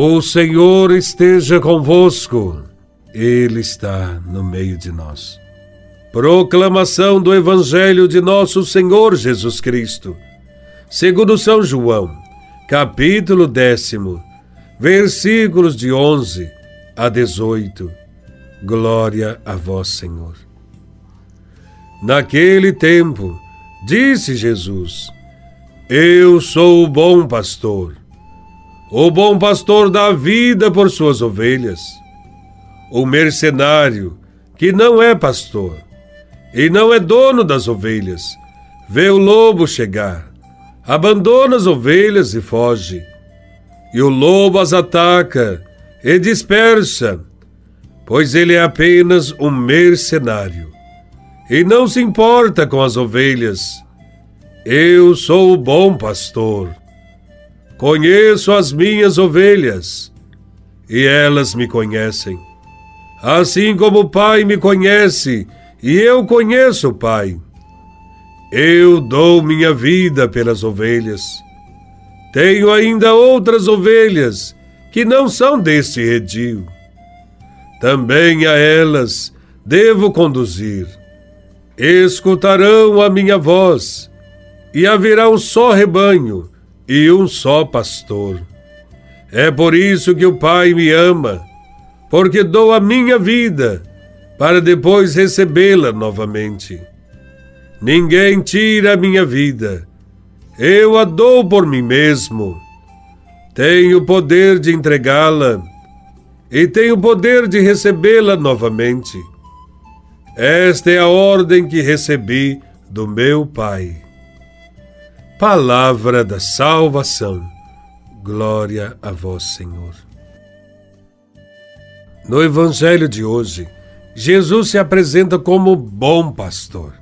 O Senhor esteja convosco, Ele está no meio de nós. Proclamação do Evangelho de Nosso Senhor Jesus Cristo, segundo São João, capítulo décimo, versículos de 11 a 18. Glória a Vós, Senhor. Naquele tempo, disse Jesus: Eu sou o bom pastor. O bom pastor dá vida por suas ovelhas. O mercenário, que não é pastor e não é dono das ovelhas, vê o lobo chegar, abandona as ovelhas e foge. E o lobo as ataca e dispersa, pois ele é apenas um mercenário e não se importa com as ovelhas. Eu sou o bom pastor. Conheço as minhas ovelhas e elas me conhecem. Assim como o Pai me conhece e eu conheço o Pai. Eu dou minha vida pelas ovelhas. Tenho ainda outras ovelhas que não são deste redil. Também a elas devo conduzir. Escutarão a minha voz, e haverá um só rebanho e um só pastor. É por isso que o Pai me ama, porque dou a minha vida para depois recebê-la novamente. Ninguém tira a minha vida, eu a dou por mim mesmo. Tenho o poder de entregá-la e tenho o poder de recebê-la novamente. Esta é a ordem que recebi do meu Pai. Palavra da salvação. Glória a vós, Senhor. No Evangelho de hoje, Jesus se apresenta como bom pastor.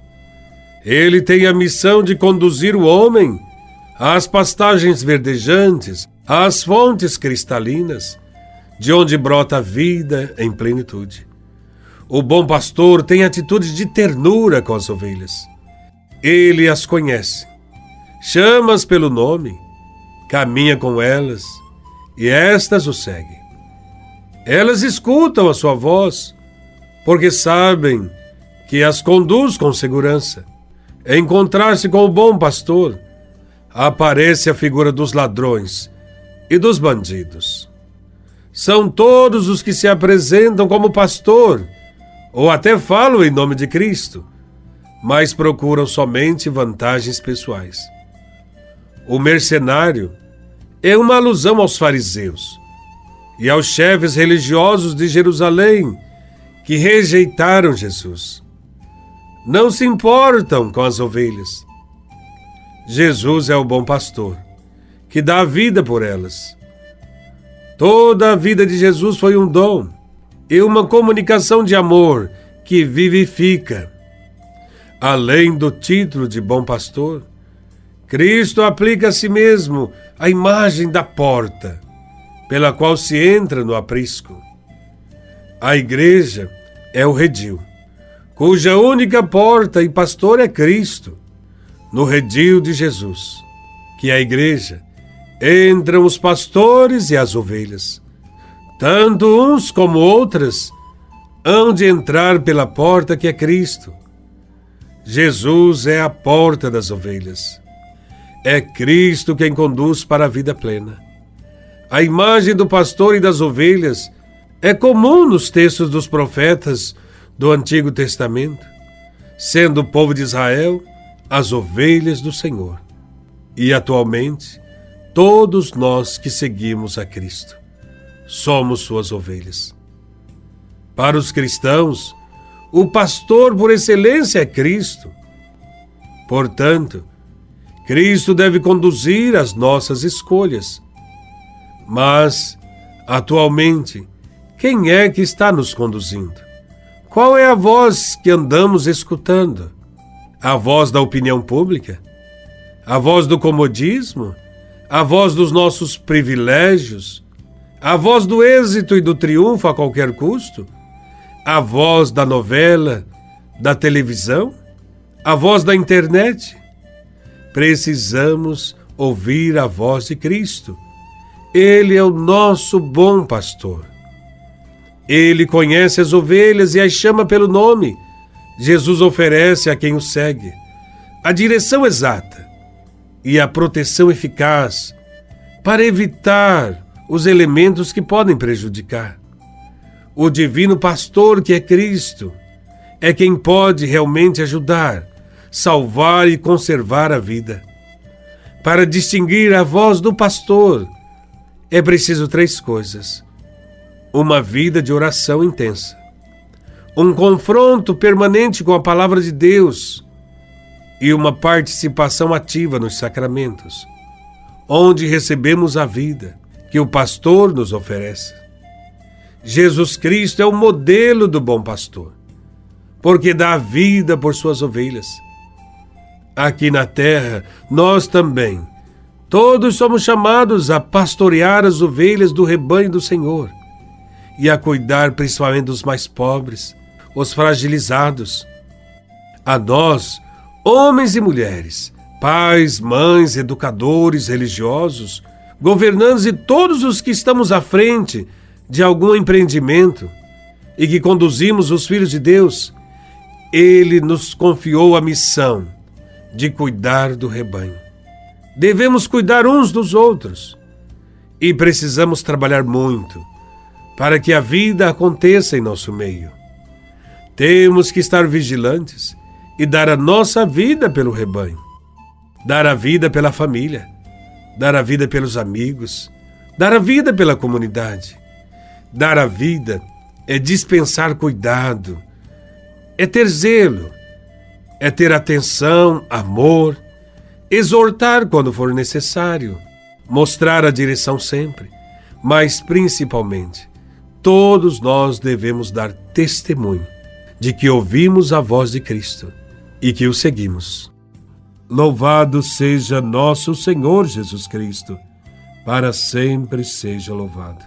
Ele tem a missão de conduzir o homem às pastagens verdejantes, às fontes cristalinas, de onde brota a vida em plenitude. O bom pastor tem atitude de ternura com as ovelhas. Ele as conhece chama-as pelo nome, caminha com elas e estas o seguem. Elas escutam a sua voz, porque sabem que as conduz com segurança. Encontrar-se com o bom pastor, aparece a figura dos ladrões e dos bandidos. São todos os que se apresentam como pastor, ou até falam em nome de Cristo, mas procuram somente vantagens pessoais. O mercenário é uma alusão aos fariseus e aos chefes religiosos de Jerusalém que rejeitaram Jesus. Não se importam com as ovelhas. Jesus é o bom pastor, que dá a vida por elas. Toda a vida de Jesus foi um dom e uma comunicação de amor que vivifica. Além do título de bom pastor, Cristo aplica a si mesmo a imagem da porta, pela qual se entra no aprisco. A igreja é o redil, cuja única porta e pastor é Cristo, no redil de Jesus, que é a igreja, entram os pastores e as ovelhas. Tanto uns como outras hão de entrar pela porta que é Cristo. Jesus é a porta das ovelhas. É Cristo quem conduz para a vida plena. A imagem do pastor e das ovelhas é comum nos textos dos profetas do Antigo Testamento, sendo o povo de Israel as ovelhas do Senhor. E atualmente, todos nós que seguimos a Cristo somos suas ovelhas. Para os cristãos, o pastor por excelência é Cristo. Portanto, Cristo deve conduzir as nossas escolhas. Mas, atualmente, quem é que está nos conduzindo? Qual é a voz que andamos escutando? A voz da opinião pública? A voz do comodismo? A voz dos nossos privilégios? A voz do êxito e do triunfo a qualquer custo? A voz da novela, da televisão? A voz da internet? Precisamos ouvir a voz de Cristo Ele é o nosso bom pastor. Ele conhece as ovelhas e as chama pelo nome. Jesus oferece a quem o segue a direção exata e a proteção eficaz para evitar os elementos que podem prejudicar. O divino pastor, que é Cristo, é quem pode realmente ajudar, salvar e conservar a vida. Para distinguir a voz do pastor, é preciso três coisas: uma vida de oração intensa, um confronto permanente com a palavra de Deus e uma participação ativa nos sacramentos, onde recebemos a vida que o pastor nos oferece. Jesus Cristo é o modelo do bom pastor, porque dá vida por suas ovelhas. Aqui na terra, nós também, todos somos chamados a pastorear as ovelhas do rebanho do Senhor e a cuidar principalmente dos mais pobres, os fragilizados. A nós, homens e mulheres, pais, mães, educadores, religiosos, governantes e todos os que estamos à frente de algum empreendimento e que conduzimos os filhos de Deus, ele nos confiou a missão de cuidar do rebanho. Devemos cuidar uns dos outros e precisamos trabalhar muito para que a vida aconteça em nosso meio. Temos que estar vigilantes e dar a nossa vida pelo rebanho, dar a vida pela família, dar a vida pelos amigos, dar a vida pela comunidade. Dar a vida é dispensar cuidado, é ter zelo, é ter atenção, amor, exortar quando for necessário, mostrar a direção sempre, mas principalmente todos nós devemos dar testemunho de que ouvimos a voz de Cristo e que o seguimos. Louvado seja nosso Senhor Jesus Cristo, para sempre seja louvado.